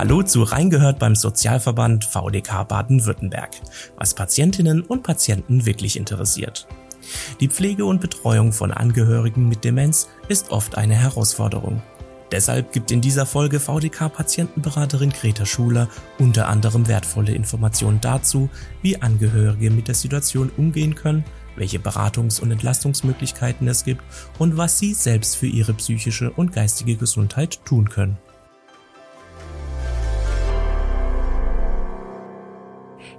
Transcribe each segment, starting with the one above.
Hallo zu Reingehört beim Sozialverband VDK Baden-Württemberg, was Patientinnen und Patienten wirklich interessiert. Die Pflege und Betreuung von Angehörigen mit Demenz ist oft eine Herausforderung. Deshalb gibt in dieser Folge VDK-Patientenberaterin Greta Schuler unter anderem wertvolle Informationen dazu, wie Angehörige mit der Situation umgehen können, welche Beratungs- und Entlastungsmöglichkeiten es gibt und was sie selbst für ihre psychische und geistige Gesundheit tun können.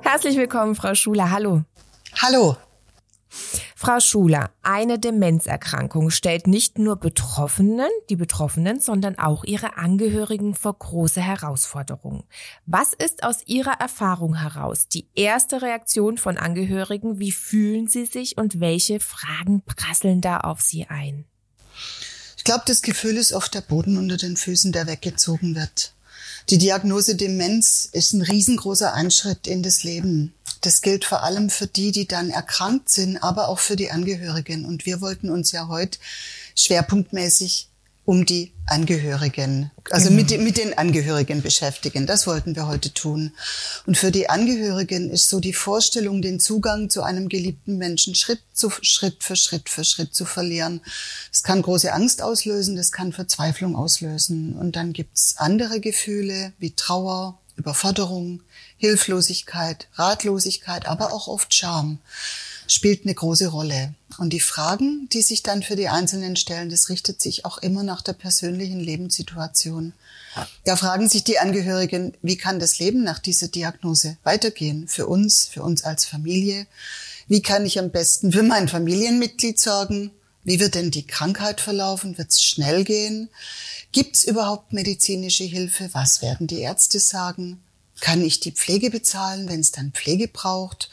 Herzlich willkommen, Frau Schuler. Hallo. Hallo. Frau Schuler, eine Demenzerkrankung stellt nicht nur Betroffenen, die Betroffenen, sondern auch ihre Angehörigen vor große Herausforderungen. Was ist aus Ihrer Erfahrung heraus die erste Reaktion von Angehörigen? Wie fühlen sie sich und welche Fragen prasseln da auf sie ein? Ich glaube, das Gefühl ist oft der Boden unter den Füßen, der weggezogen wird. Die Diagnose Demenz ist ein riesengroßer Einschritt in das Leben. Das gilt vor allem für die, die dann erkrankt sind, aber auch für die Angehörigen. Und wir wollten uns ja heute schwerpunktmäßig um die Angehörigen, also genau. mit, mit den Angehörigen beschäftigen. Das wollten wir heute tun. Und für die Angehörigen ist so die Vorstellung, den Zugang zu einem geliebten Menschen Schritt zu Schritt für Schritt für Schritt zu verlieren. Das kann große Angst auslösen, das kann Verzweiflung auslösen. Und dann gibt's andere Gefühle wie Trauer, Überforderung, Hilflosigkeit, Ratlosigkeit, aber auch oft Scham spielt eine große Rolle. Und die Fragen, die sich dann für die Einzelnen stellen, das richtet sich auch immer nach der persönlichen Lebenssituation. Da fragen sich die Angehörigen, wie kann das Leben nach dieser Diagnose weitergehen? Für uns, für uns als Familie? Wie kann ich am besten für mein Familienmitglied sorgen? Wie wird denn die Krankheit verlaufen? Wird es schnell gehen? Gibt es überhaupt medizinische Hilfe? Was werden die Ärzte sagen? Kann ich die Pflege bezahlen, wenn es dann Pflege braucht?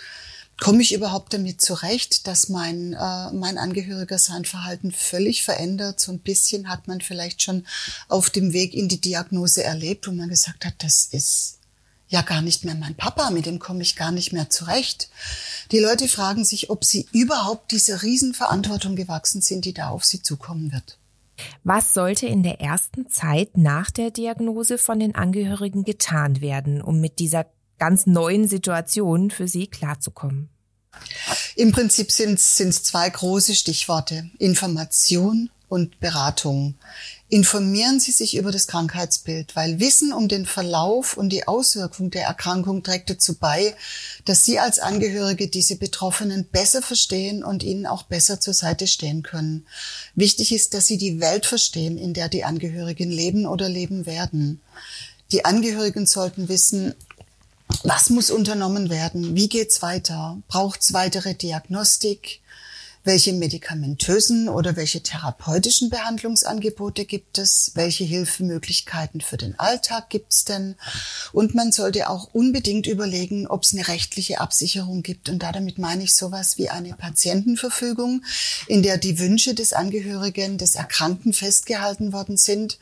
Komme ich überhaupt damit zurecht, dass mein, äh, mein Angehöriger sein Verhalten völlig verändert? So ein bisschen hat man vielleicht schon auf dem Weg in die Diagnose erlebt, wo man gesagt hat, das ist ja gar nicht mehr mein Papa, mit dem komme ich gar nicht mehr zurecht. Die Leute fragen sich, ob sie überhaupt dieser Riesenverantwortung gewachsen sind, die da auf sie zukommen wird. Was sollte in der ersten Zeit nach der Diagnose von den Angehörigen getan werden, um mit dieser ganz neuen Situation für Sie klarzukommen? Im Prinzip sind es zwei große Stichworte. Information und Beratung. Informieren Sie sich über das Krankheitsbild, weil Wissen um den Verlauf und die Auswirkung der Erkrankung trägt dazu bei, dass Sie als Angehörige diese Betroffenen besser verstehen und ihnen auch besser zur Seite stehen können. Wichtig ist, dass Sie die Welt verstehen, in der die Angehörigen leben oder leben werden. Die Angehörigen sollten wissen, was muss unternommen werden? Wie geht's weiter? Braucht es weitere Diagnostik? Welche medikamentösen oder welche therapeutischen Behandlungsangebote gibt es? Welche Hilfemöglichkeiten für den Alltag gibt es denn? Und man sollte auch unbedingt überlegen, ob es eine rechtliche Absicherung gibt. Und damit meine ich sowas wie eine Patientenverfügung, in der die Wünsche des Angehörigen, des Erkrankten festgehalten worden sind,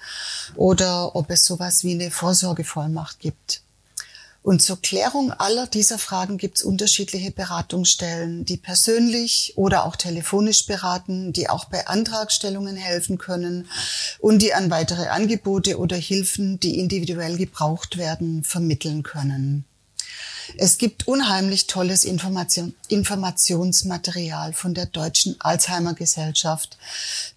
oder ob es sowas wie eine Vorsorgevollmacht gibt. Und zur Klärung aller dieser Fragen gibt es unterschiedliche Beratungsstellen, die persönlich oder auch telefonisch beraten, die auch bei Antragstellungen helfen können und die an weitere Angebote oder Hilfen, die individuell gebraucht werden, vermitteln können. Es gibt unheimlich tolles Information, Informationsmaterial von der Deutschen Alzheimer Gesellschaft.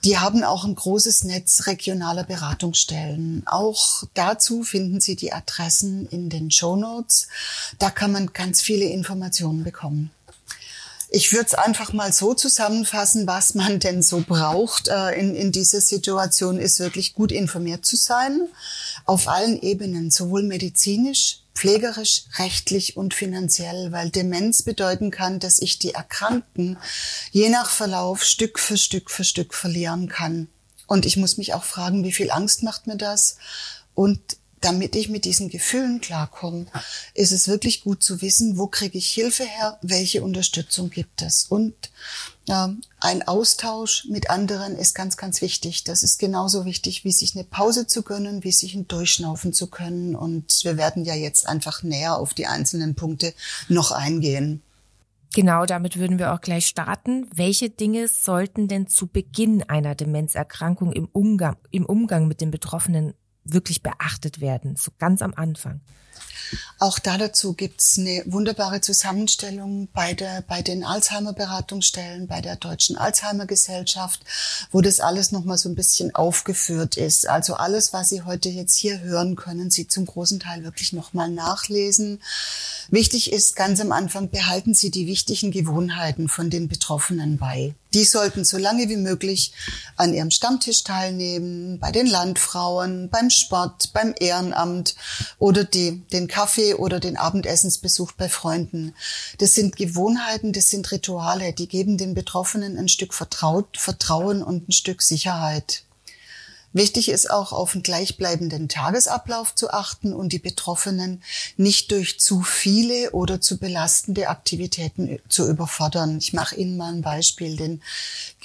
Die haben auch ein großes Netz regionaler Beratungsstellen. Auch dazu finden Sie die Adressen in den Show Notes. Da kann man ganz viele Informationen bekommen. Ich würde es einfach mal so zusammenfassen, was man denn so braucht äh, in, in dieser Situation, ist wirklich gut informiert zu sein, auf allen Ebenen, sowohl medizinisch, pflegerisch, rechtlich und finanziell, weil Demenz bedeuten kann, dass ich die Erkrankten je nach Verlauf Stück für Stück für Stück verlieren kann. Und ich muss mich auch fragen, wie viel Angst macht mir das? Und damit ich mit diesen Gefühlen klarkomme, ist es wirklich gut zu wissen, wo kriege ich Hilfe her, welche Unterstützung gibt es. Und äh, ein Austausch mit anderen ist ganz, ganz wichtig. Das ist genauso wichtig, wie sich eine Pause zu gönnen, wie sich ein Durchschnaufen zu können. Und wir werden ja jetzt einfach näher auf die einzelnen Punkte noch eingehen. Genau, damit würden wir auch gleich starten. Welche Dinge sollten denn zu Beginn einer Demenzerkrankung im Umgang, im Umgang mit den Betroffenen wirklich beachtet werden, so ganz am Anfang? Auch da dazu gibt's eine wunderbare Zusammenstellung bei, der, bei den Alzheimer-Beratungsstellen, bei der Deutschen Alzheimer-Gesellschaft, wo das alles nochmal so ein bisschen aufgeführt ist. Also alles, was Sie heute jetzt hier hören, können Sie zum großen Teil wirklich nochmal nachlesen. Wichtig ist ganz am Anfang, behalten Sie die wichtigen Gewohnheiten von den Betroffenen bei. Die sollten so lange wie möglich an ihrem Stammtisch teilnehmen, bei den Landfrauen, beim Sport, beim Ehrenamt oder die, den Kaffee oder den Abendessensbesuch bei Freunden. Das sind Gewohnheiten, das sind Rituale, die geben den Betroffenen ein Stück Vertraut, Vertrauen und ein Stück Sicherheit. Wichtig ist auch auf einen gleichbleibenden Tagesablauf zu achten und die Betroffenen nicht durch zu viele oder zu belastende Aktivitäten zu überfordern. Ich mache Ihnen mal ein Beispiel, denn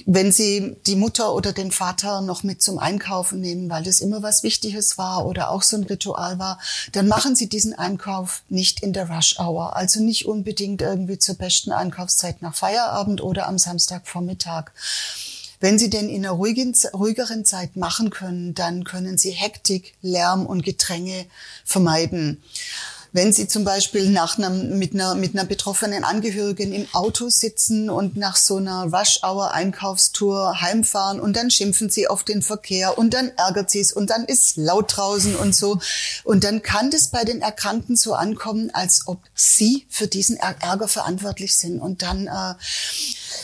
wenn Sie die Mutter oder den Vater noch mit zum Einkaufen nehmen, weil das immer was Wichtiges war oder auch so ein Ritual war, dann machen Sie diesen Einkauf nicht in der Rush Hour, also nicht unbedingt irgendwie zur besten Einkaufszeit nach Feierabend oder am Samstagvormittag. Wenn Sie denn in einer ruhigen, ruhigeren Zeit machen können, dann können Sie Hektik, Lärm und Gedränge vermeiden. Wenn Sie zum Beispiel nach einer, mit, einer, mit einer betroffenen Angehörigen im Auto sitzen und nach so einer Rush-Hour-Einkaufstour heimfahren und dann schimpfen Sie auf den Verkehr und dann ärgert Sie es und dann ist laut draußen und so. Und dann kann das bei den Erkrankten so ankommen, als ob Sie für diesen Ärger verantwortlich sind. Und dann, äh,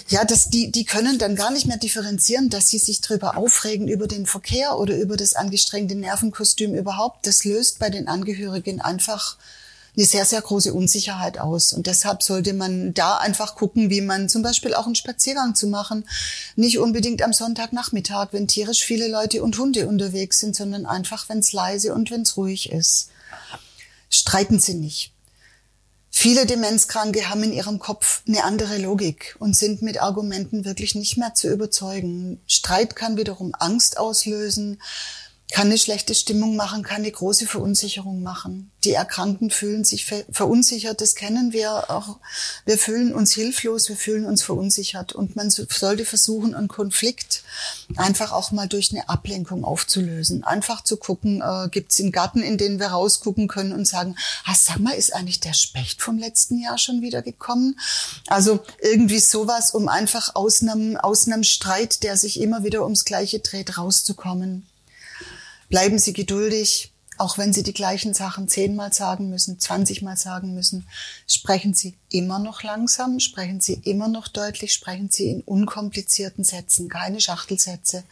ja, das, die, die können dann gar nicht mehr differenzieren, dass sie sich darüber aufregen, über den Verkehr oder über das angestrengte Nervenkostüm überhaupt. Das löst bei den Angehörigen einfach eine sehr, sehr große Unsicherheit aus. Und deshalb sollte man da einfach gucken, wie man zum Beispiel auch einen Spaziergang zu machen. Nicht unbedingt am Sonntagnachmittag, wenn tierisch viele Leute und Hunde unterwegs sind, sondern einfach, wenn es leise und wenn es ruhig ist. Streiten Sie nicht. Viele Demenzkranke haben in ihrem Kopf eine andere Logik und sind mit Argumenten wirklich nicht mehr zu überzeugen. Streit kann wiederum Angst auslösen, kann eine schlechte Stimmung machen, kann eine große Verunsicherung machen. Die Erkrankten fühlen sich verunsichert, das kennen wir auch. Wir fühlen uns hilflos, wir fühlen uns verunsichert und man sollte versuchen, einen Konflikt einfach auch mal durch eine Ablenkung aufzulösen. Einfach zu gucken, äh, gibt es einen Garten, in den wir rausgucken können und sagen, ah, sag mal, ist eigentlich der Specht vom letzten Jahr schon wieder gekommen? Also irgendwie sowas, um einfach aus einem, aus einem Streit, der sich immer wieder ums Gleiche dreht, rauszukommen. Bleiben Sie geduldig, auch wenn Sie die gleichen Sachen zehnmal sagen müssen, zwanzigmal sagen müssen. Sprechen Sie immer noch langsam, sprechen Sie immer noch deutlich, sprechen Sie in unkomplizierten Sätzen, keine Schachtelsätze.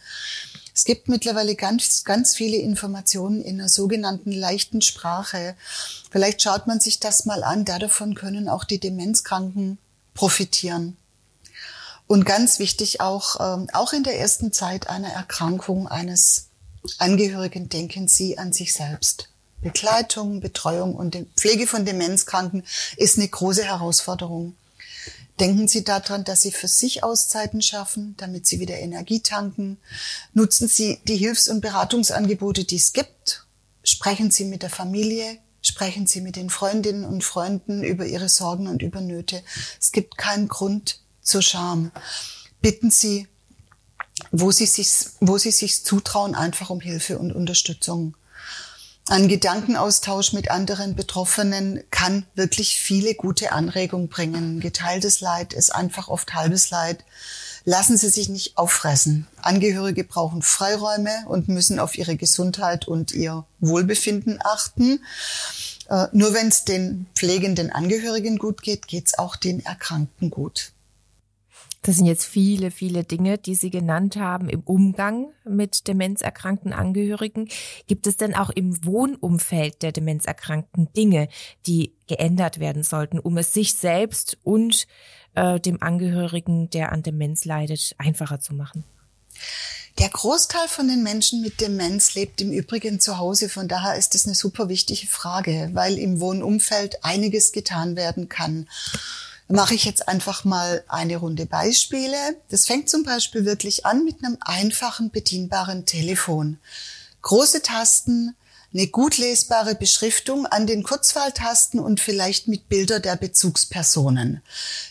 Es gibt mittlerweile ganz, ganz viele Informationen in einer sogenannten leichten Sprache. Vielleicht schaut man sich das mal an. Davon können auch die Demenzkranken profitieren. Und ganz wichtig auch, ähm, auch in der ersten Zeit einer Erkrankung eines Angehörigen denken Sie an sich selbst. Begleitung, Betreuung und Pflege von Demenzkranken ist eine große Herausforderung. Denken Sie daran, dass Sie für sich Auszeiten schaffen, damit Sie wieder Energie tanken. Nutzen Sie die Hilfs- und Beratungsangebote, die es gibt. Sprechen Sie mit der Familie. Sprechen Sie mit den Freundinnen und Freunden über Ihre Sorgen und über Nöte. Es gibt keinen Grund zur Scham. Bitten Sie wo sie sich, wo sie sich zutrauen, einfach um Hilfe und Unterstützung. Ein Gedankenaustausch mit anderen Betroffenen kann wirklich viele gute Anregungen bringen. Geteiltes Leid ist einfach oft halbes Leid. Lassen Sie sich nicht auffressen. Angehörige brauchen Freiräume und müssen auf ihre Gesundheit und ihr Wohlbefinden achten. Äh, nur wenn es den pflegenden Angehörigen gut geht, geht es auch den Erkrankten gut. Das sind jetzt viele, viele Dinge, die Sie genannt haben im Umgang mit demenzerkrankten Angehörigen. Gibt es denn auch im Wohnumfeld der demenzerkrankten Dinge, die geändert werden sollten, um es sich selbst und äh, dem Angehörigen, der an Demenz leidet, einfacher zu machen? Der Großteil von den Menschen mit Demenz lebt im Übrigen zu Hause. Von daher ist das eine super wichtige Frage, weil im Wohnumfeld einiges getan werden kann mache ich jetzt einfach mal eine Runde Beispiele. Das fängt zum Beispiel wirklich an mit einem einfachen bedienbaren Telefon. Große Tasten, eine gut lesbare Beschriftung an den Kurzwahltasten und vielleicht mit Bilder der Bezugspersonen,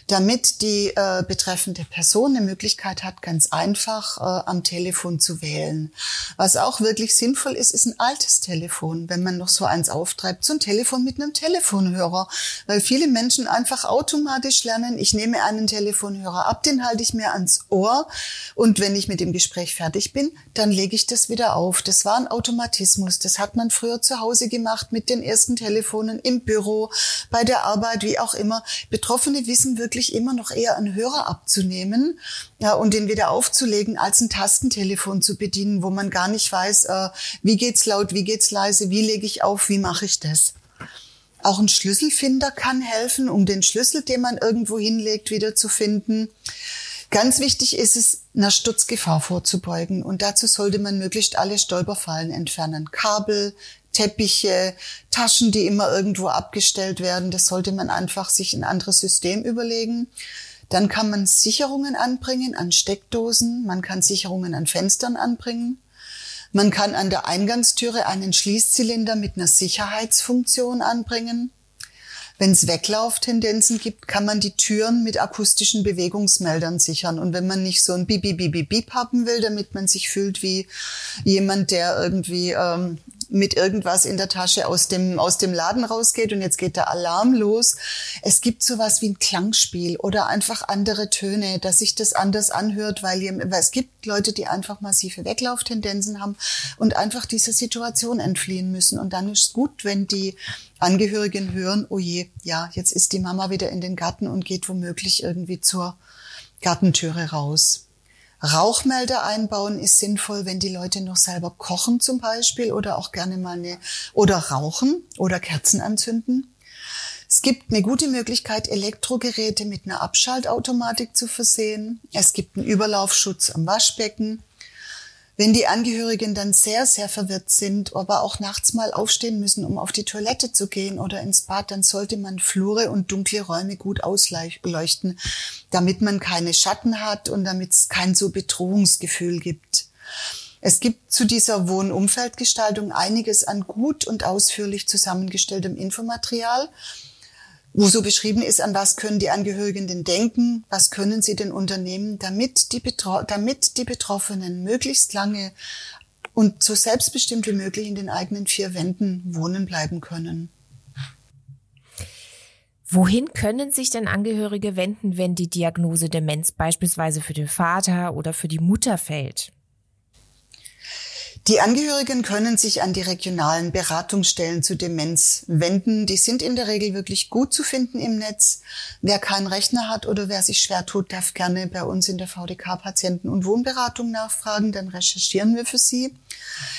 damit die äh, betreffende Person eine Möglichkeit hat, ganz einfach äh, am Telefon zu wählen. Was auch wirklich sinnvoll ist, ist ein altes Telefon, wenn man noch so eins auftreibt, so ein Telefon mit einem Telefonhörer, weil viele Menschen einfach automatisch lernen, ich nehme einen Telefonhörer ab, den halte ich mir ans Ohr. Und wenn ich mit dem Gespräch fertig bin, dann lege ich das wieder auf. Das war ein Automatismus, das hat man man früher zu Hause gemacht mit den ersten Telefonen im Büro, bei der Arbeit, wie auch immer. Betroffene wissen wirklich immer noch eher einen Hörer abzunehmen ja, und den wieder aufzulegen, als ein Tastentelefon zu bedienen, wo man gar nicht weiß, äh, wie geht's laut, wie geht's leise, wie lege ich auf, wie mache ich das. Auch ein Schlüsselfinder kann helfen, um den Schlüssel, den man irgendwo hinlegt, wieder zu finden. Ganz wichtig ist es, einer Sturzgefahr vorzubeugen. Und dazu sollte man möglichst alle Stolperfallen entfernen. Kabel, Teppiche, Taschen, die immer irgendwo abgestellt werden. Das sollte man einfach sich ein anderes System überlegen. Dann kann man Sicherungen anbringen an Steckdosen. Man kann Sicherungen an Fenstern anbringen. Man kann an der Eingangstüre einen Schließzylinder mit einer Sicherheitsfunktion anbringen. Wenn es Weglauftendenzen gibt, kann man die Türen mit akustischen Bewegungsmeldern sichern. Und wenn man nicht so ein Bip, Bip, Bip, Bip haben will, damit man sich fühlt wie jemand, der irgendwie ähm, mit irgendwas in der Tasche aus dem, aus dem Laden rausgeht und jetzt geht der Alarm los. Es gibt sowas wie ein Klangspiel oder einfach andere Töne, dass sich das anders anhört, weil, weil es gibt Leute, die einfach massive Weglauftendenzen haben und einfach dieser Situation entfliehen müssen. Und dann ist es gut, wenn die Angehörigen hören, oh je, ja, jetzt ist die Mama wieder in den Garten und geht womöglich irgendwie zur Gartentüre raus. Rauchmelder einbauen ist sinnvoll, wenn die Leute noch selber kochen zum Beispiel oder auch gerne mal eine, oder rauchen oder Kerzen anzünden. Es gibt eine gute Möglichkeit, Elektrogeräte mit einer Abschaltautomatik zu versehen. Es gibt einen Überlaufschutz am Waschbecken. Wenn die Angehörigen dann sehr, sehr verwirrt sind, aber auch nachts mal aufstehen müssen, um auf die Toilette zu gehen oder ins Bad, dann sollte man Flure und dunkle Räume gut ausleuchten, damit man keine Schatten hat und damit es kein so Bedrohungsgefühl gibt. Es gibt zu dieser Wohnumfeldgestaltung einiges an gut und ausführlich zusammengestelltem Infomaterial wo so beschrieben ist, an was können die Angehörigen denn denken, was können sie denn unternehmen, damit die, Betro damit die Betroffenen möglichst lange und so selbstbestimmt wie möglich in den eigenen vier Wänden wohnen bleiben können. Wohin können sich denn Angehörige wenden, wenn die Diagnose Demenz beispielsweise für den Vater oder für die Mutter fällt? Die Angehörigen können sich an die regionalen Beratungsstellen zu Demenz wenden. Die sind in der Regel wirklich gut zu finden im Netz. Wer keinen Rechner hat oder wer sich schwer tut, darf gerne bei uns in der VDK Patienten- und Wohnberatung nachfragen. Dann recherchieren wir für Sie.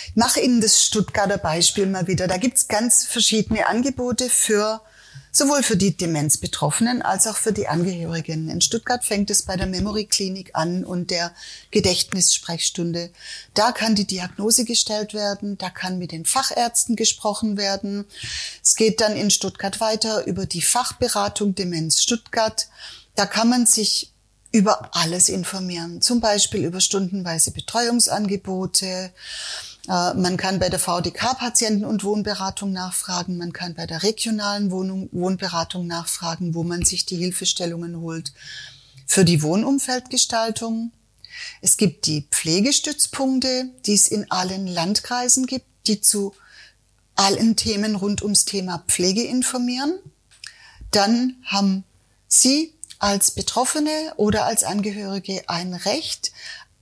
Ich mache Ihnen das Stuttgarter Beispiel mal wieder. Da gibt's ganz verschiedene Angebote für sowohl für die Demenzbetroffenen als auch für die Angehörigen. In Stuttgart fängt es bei der Memory Klinik an und der Gedächtnissprechstunde. Da kann die Diagnose gestellt werden, da kann mit den Fachärzten gesprochen werden. Es geht dann in Stuttgart weiter über die Fachberatung Demenz Stuttgart. Da kann man sich über alles informieren, zum Beispiel über stundenweise Betreuungsangebote, man kann bei der VDK Patienten- und Wohnberatung nachfragen. Man kann bei der regionalen Wohnung, Wohnberatung nachfragen, wo man sich die Hilfestellungen holt. Für die Wohnumfeldgestaltung. Es gibt die Pflegestützpunkte, die es in allen Landkreisen gibt, die zu allen Themen rund ums Thema Pflege informieren. Dann haben Sie als Betroffene oder als Angehörige ein Recht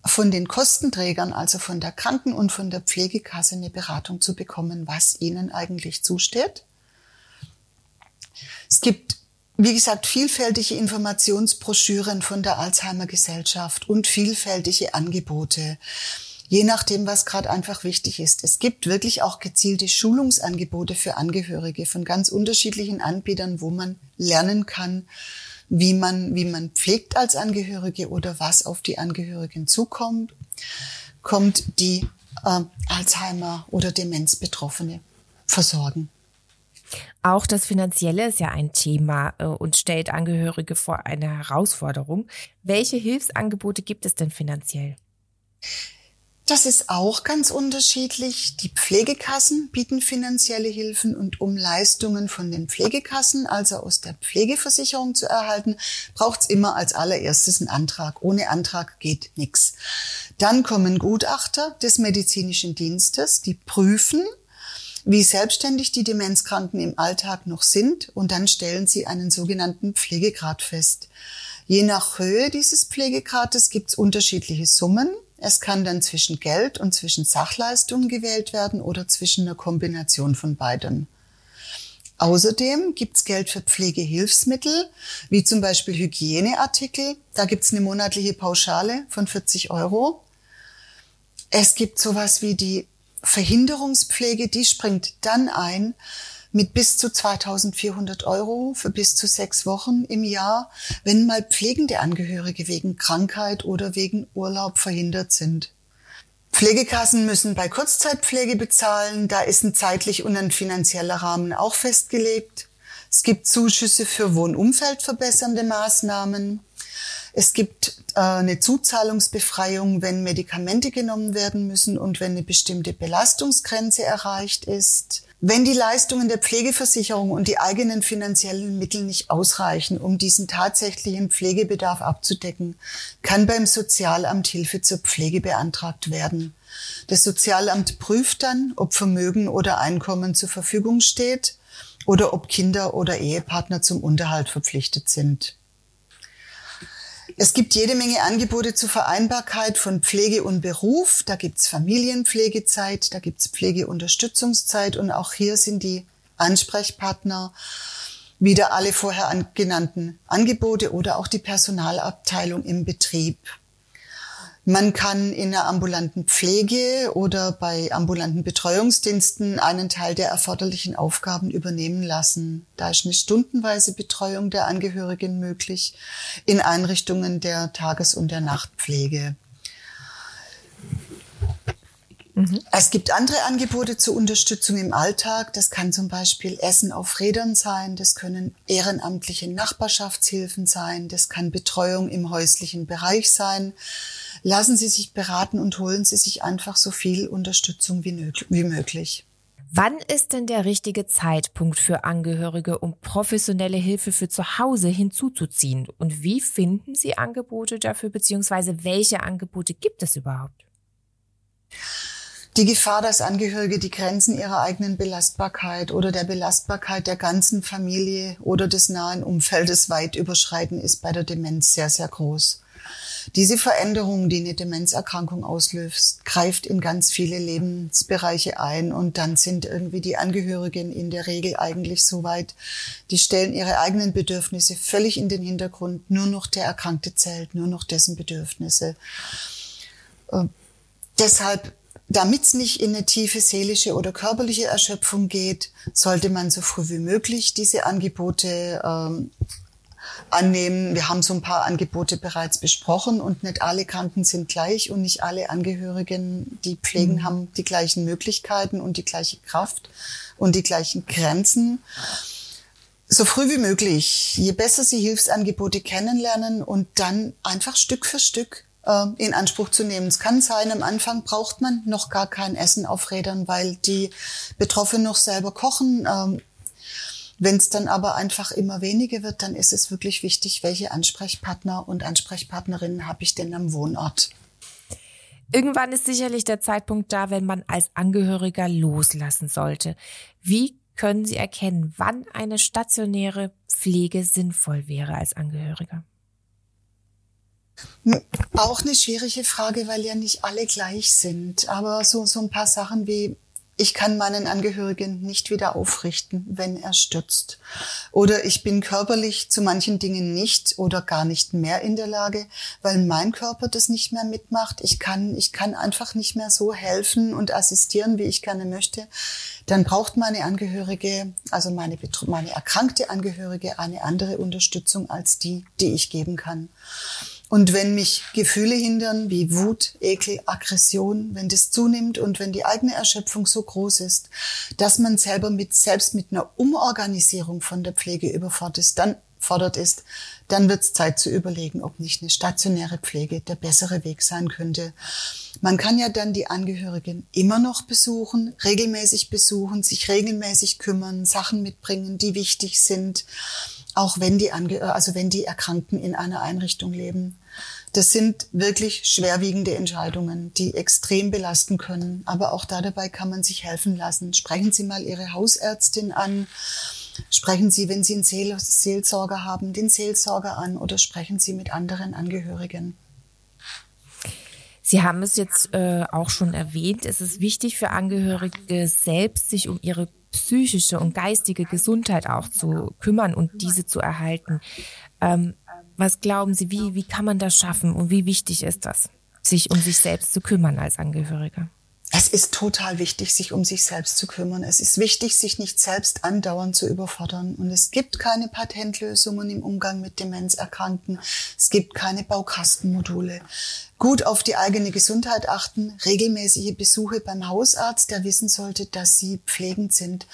von den Kostenträgern, also von der Kranken- und von der Pflegekasse, eine Beratung zu bekommen, was ihnen eigentlich zusteht. Es gibt, wie gesagt, vielfältige Informationsbroschüren von der Alzheimer Gesellschaft und vielfältige Angebote je nachdem, was gerade einfach wichtig ist. Es gibt wirklich auch gezielte Schulungsangebote für Angehörige von ganz unterschiedlichen Anbietern, wo man lernen kann, wie man, wie man pflegt als Angehörige oder was auf die Angehörigen zukommt, kommt die äh, Alzheimer oder Demenzbetroffene versorgen. Auch das Finanzielle ist ja ein Thema äh, und stellt Angehörige vor eine Herausforderung. Welche Hilfsangebote gibt es denn finanziell? Das ist auch ganz unterschiedlich. Die Pflegekassen bieten finanzielle Hilfen und um Leistungen von den Pflegekassen, also aus der Pflegeversicherung zu erhalten, braucht es immer als allererstes einen Antrag. Ohne Antrag geht nichts. Dann kommen Gutachter des medizinischen Dienstes, die prüfen, wie selbstständig die Demenzkranken im Alltag noch sind und dann stellen sie einen sogenannten Pflegegrad fest. Je nach Höhe dieses Pflegegrades gibt es unterschiedliche Summen. Es kann dann zwischen Geld und zwischen Sachleistungen gewählt werden oder zwischen einer Kombination von beiden. Außerdem gibt's Geld für Pflegehilfsmittel, wie zum Beispiel Hygieneartikel. Da gibt's eine monatliche Pauschale von 40 Euro. Es gibt sowas wie die Verhinderungspflege, die springt dann ein, mit bis zu 2400 Euro für bis zu sechs Wochen im Jahr, wenn mal pflegende Angehörige wegen Krankheit oder wegen Urlaub verhindert sind. Pflegekassen müssen bei Kurzzeitpflege bezahlen, da ist ein zeitlich und ein finanzieller Rahmen auch festgelegt. Es gibt Zuschüsse für wohnumfeldverbessernde Maßnahmen. Es gibt äh, eine Zuzahlungsbefreiung, wenn Medikamente genommen werden müssen und wenn eine bestimmte Belastungsgrenze erreicht ist. Wenn die Leistungen der Pflegeversicherung und die eigenen finanziellen Mittel nicht ausreichen, um diesen tatsächlichen Pflegebedarf abzudecken, kann beim Sozialamt Hilfe zur Pflege beantragt werden. Das Sozialamt prüft dann, ob Vermögen oder Einkommen zur Verfügung steht oder ob Kinder oder Ehepartner zum Unterhalt verpflichtet sind. Es gibt jede Menge Angebote zur Vereinbarkeit von Pflege und Beruf. Da gibt's Familienpflegezeit, da gibt's Pflegeunterstützungszeit und auch hier sind die Ansprechpartner wieder alle vorher genannten Angebote oder auch die Personalabteilung im Betrieb. Man kann in der ambulanten Pflege oder bei ambulanten Betreuungsdiensten einen Teil der erforderlichen Aufgaben übernehmen lassen. Da ist eine stundenweise Betreuung der Angehörigen möglich in Einrichtungen der Tages- und der Nachtpflege. Mhm. Es gibt andere Angebote zur Unterstützung im Alltag. Das kann zum Beispiel Essen auf Rädern sein. Das können ehrenamtliche Nachbarschaftshilfen sein. Das kann Betreuung im häuslichen Bereich sein lassen Sie sich beraten und holen Sie sich einfach so viel Unterstützung wie, wie möglich. Wann ist denn der richtige Zeitpunkt für Angehörige, um professionelle Hilfe für zu Hause hinzuzuziehen? Und wie finden Sie Angebote dafür, beziehungsweise welche Angebote gibt es überhaupt? Die Gefahr, dass Angehörige die Grenzen ihrer eigenen Belastbarkeit oder der Belastbarkeit der ganzen Familie oder des nahen Umfeldes weit überschreiten, ist bei der Demenz sehr, sehr groß. Diese Veränderung, die eine Demenzerkrankung auslöst, greift in ganz viele Lebensbereiche ein und dann sind irgendwie die Angehörigen in der Regel eigentlich so weit, die stellen ihre eigenen Bedürfnisse völlig in den Hintergrund, nur noch der Erkrankte zählt, nur noch dessen Bedürfnisse. Äh, deshalb damit es nicht in eine tiefe seelische oder körperliche Erschöpfung geht, sollte man so früh wie möglich diese Angebote ähm, annehmen. Wir haben so ein paar Angebote bereits besprochen und nicht alle Kranken sind gleich und nicht alle Angehörigen, die pflegen, mhm. haben die gleichen Möglichkeiten und die gleiche Kraft und die gleichen Grenzen. So früh wie möglich. Je besser Sie Hilfsangebote kennenlernen und dann einfach Stück für Stück äh, in Anspruch zu nehmen. Es kann sein, am Anfang braucht man noch gar kein Essen auf Rädern, weil die Betroffenen noch selber kochen. Ähm, wenn es dann aber einfach immer weniger wird, dann ist es wirklich wichtig, welche Ansprechpartner und Ansprechpartnerinnen habe ich denn am Wohnort. Irgendwann ist sicherlich der Zeitpunkt da, wenn man als Angehöriger loslassen sollte. Wie können Sie erkennen, wann eine stationäre Pflege sinnvoll wäre als Angehöriger? Hm, auch eine schwierige Frage, weil ja nicht alle gleich sind. Aber so, so ein paar Sachen wie ich kann meinen Angehörigen nicht wieder aufrichten, wenn er stürzt. Oder ich bin körperlich zu manchen Dingen nicht oder gar nicht mehr in der Lage, weil mein Körper das nicht mehr mitmacht. Ich kann, ich kann einfach nicht mehr so helfen und assistieren, wie ich gerne möchte. Dann braucht meine Angehörige, also meine, meine erkrankte Angehörige, eine andere Unterstützung als die, die ich geben kann. Und wenn mich Gefühle hindern wie Wut, Ekel, Aggression, wenn das zunimmt und wenn die eigene Erschöpfung so groß ist, dass man selber mit, selbst mit einer Umorganisierung von der Pflege überfordert ist, dann überfordert ist, dann wird es Zeit zu überlegen, ob nicht eine stationäre Pflege der bessere Weg sein könnte. Man kann ja dann die Angehörigen immer noch besuchen, regelmäßig besuchen, sich regelmäßig kümmern, Sachen mitbringen, die wichtig sind, auch wenn die, Ange also wenn die Erkrankten in einer Einrichtung leben. Das sind wirklich schwerwiegende Entscheidungen, die extrem belasten können. Aber auch da dabei kann man sich helfen lassen. Sprechen Sie mal Ihre Hausärztin an. Sprechen Sie, wenn Sie einen Seelsorger haben, den Seelsorger an oder sprechen Sie mit anderen Angehörigen. Sie haben es jetzt äh, auch schon erwähnt. Es ist wichtig für Angehörige selbst, sich um ihre psychische und geistige Gesundheit auch zu kümmern und diese zu erhalten. Ähm, was glauben Sie, wie, wie kann man das schaffen und wie wichtig ist das, sich um sich selbst zu kümmern als Angehöriger? Es ist total wichtig, sich um sich selbst zu kümmern. Es ist wichtig, sich nicht selbst andauernd zu überfordern. Und es gibt keine Patentlösungen im Umgang mit Demenzerkrankten. Es gibt keine Baukastenmodule. Gut auf die eigene Gesundheit achten, regelmäßige Besuche beim Hausarzt, der wissen sollte, dass sie pflegend sind.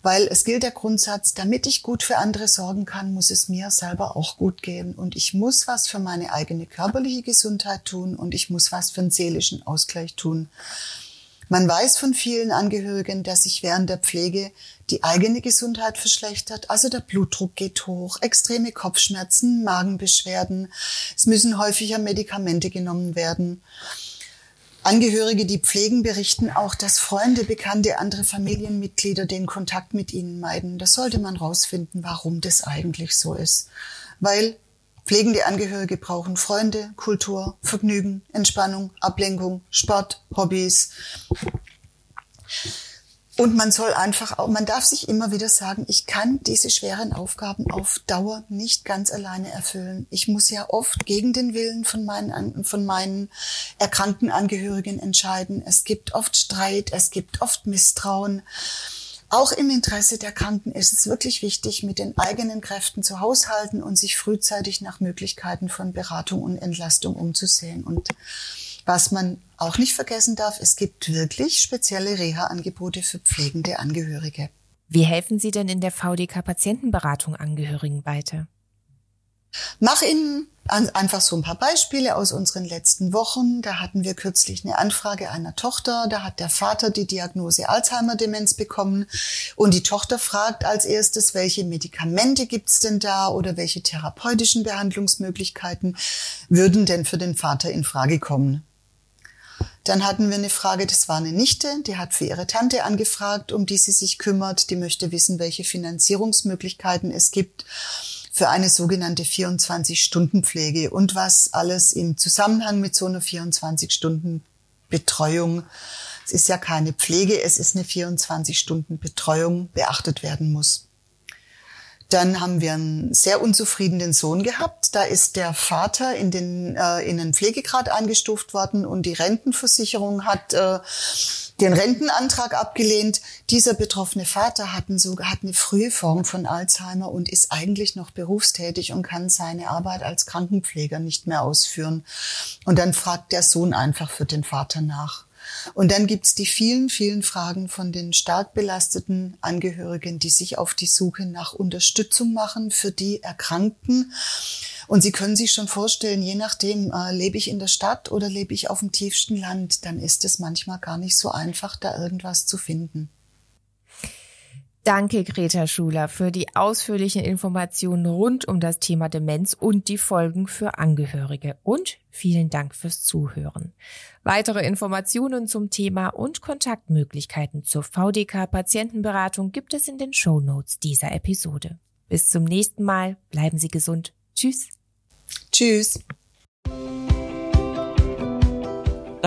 Weil es gilt der Grundsatz, damit ich gut für andere sorgen kann, muss es mir selber auch gut gehen. Und ich muss was für meine eigene körperliche Gesundheit tun und ich muss was für den seelischen Ausgleich tun. Man weiß von vielen Angehörigen, dass sich während der Pflege die eigene Gesundheit verschlechtert. Also der Blutdruck geht hoch, extreme Kopfschmerzen, Magenbeschwerden. Es müssen häufiger Medikamente genommen werden. Angehörige, die pflegen, berichten auch, dass Freunde, Bekannte, andere Familienmitglieder den Kontakt mit ihnen meiden. Da sollte man rausfinden, warum das eigentlich so ist. Weil Pflegende Angehörige brauchen Freunde, Kultur, Vergnügen, Entspannung, Ablenkung, Sport, Hobbys. Und man soll einfach auch, man darf sich immer wieder sagen, ich kann diese schweren Aufgaben auf Dauer nicht ganz alleine erfüllen. Ich muss ja oft gegen den Willen von meinen, von meinen erkrankten Angehörigen entscheiden. Es gibt oft Streit, es gibt oft Misstrauen. Auch im Interesse der Kranken ist es wirklich wichtig, mit den eigenen Kräften zu haushalten und sich frühzeitig nach Möglichkeiten von Beratung und Entlastung umzusehen. Und was man auch nicht vergessen darf, es gibt wirklich spezielle Reha-Angebote für pflegende Angehörige. Wie helfen Sie denn in der VDK Patientenberatung Angehörigen weiter? Mach Ihnen einfach so ein paar Beispiele aus unseren letzten Wochen. Da hatten wir kürzlich eine Anfrage einer Tochter. Da hat der Vater die Diagnose Alzheimer-Demenz bekommen. Und die Tochter fragt als erstes, welche Medikamente gibt's denn da oder welche therapeutischen Behandlungsmöglichkeiten würden denn für den Vater in Frage kommen. Dann hatten wir eine Frage, das war eine Nichte, die hat für ihre Tante angefragt, um die sie sich kümmert. Die möchte wissen, welche Finanzierungsmöglichkeiten es gibt für eine sogenannte 24-Stunden-Pflege und was alles im Zusammenhang mit so einer 24-Stunden-Betreuung, es ist ja keine Pflege, es ist eine 24-Stunden-Betreuung, beachtet werden muss. Dann haben wir einen sehr unzufriedenen Sohn gehabt. Da ist der Vater in den äh, in den Pflegegrad eingestuft worden und die Rentenversicherung hat äh, den Rentenantrag abgelehnt. Dieser betroffene Vater hat, ein, hat eine frühe Form von Alzheimer und ist eigentlich noch berufstätig und kann seine Arbeit als Krankenpfleger nicht mehr ausführen. Und dann fragt der Sohn einfach für den Vater nach. Und dann gibt's die vielen, vielen Fragen von den stark belasteten Angehörigen, die sich auf die Suche nach Unterstützung machen für die Erkrankten. Und Sie können sich schon vorstellen, je nachdem, äh, lebe ich in der Stadt oder lebe ich auf dem tiefsten Land, dann ist es manchmal gar nicht so einfach, da irgendwas zu finden. Danke, Greta Schuler, für die ausführlichen Informationen rund um das Thema Demenz und die Folgen für Angehörige. Und vielen Dank fürs Zuhören. Weitere Informationen zum Thema und Kontaktmöglichkeiten zur VDK Patientenberatung gibt es in den Show Notes dieser Episode. Bis zum nächsten Mal. Bleiben Sie gesund. Tschüss. Tschüss.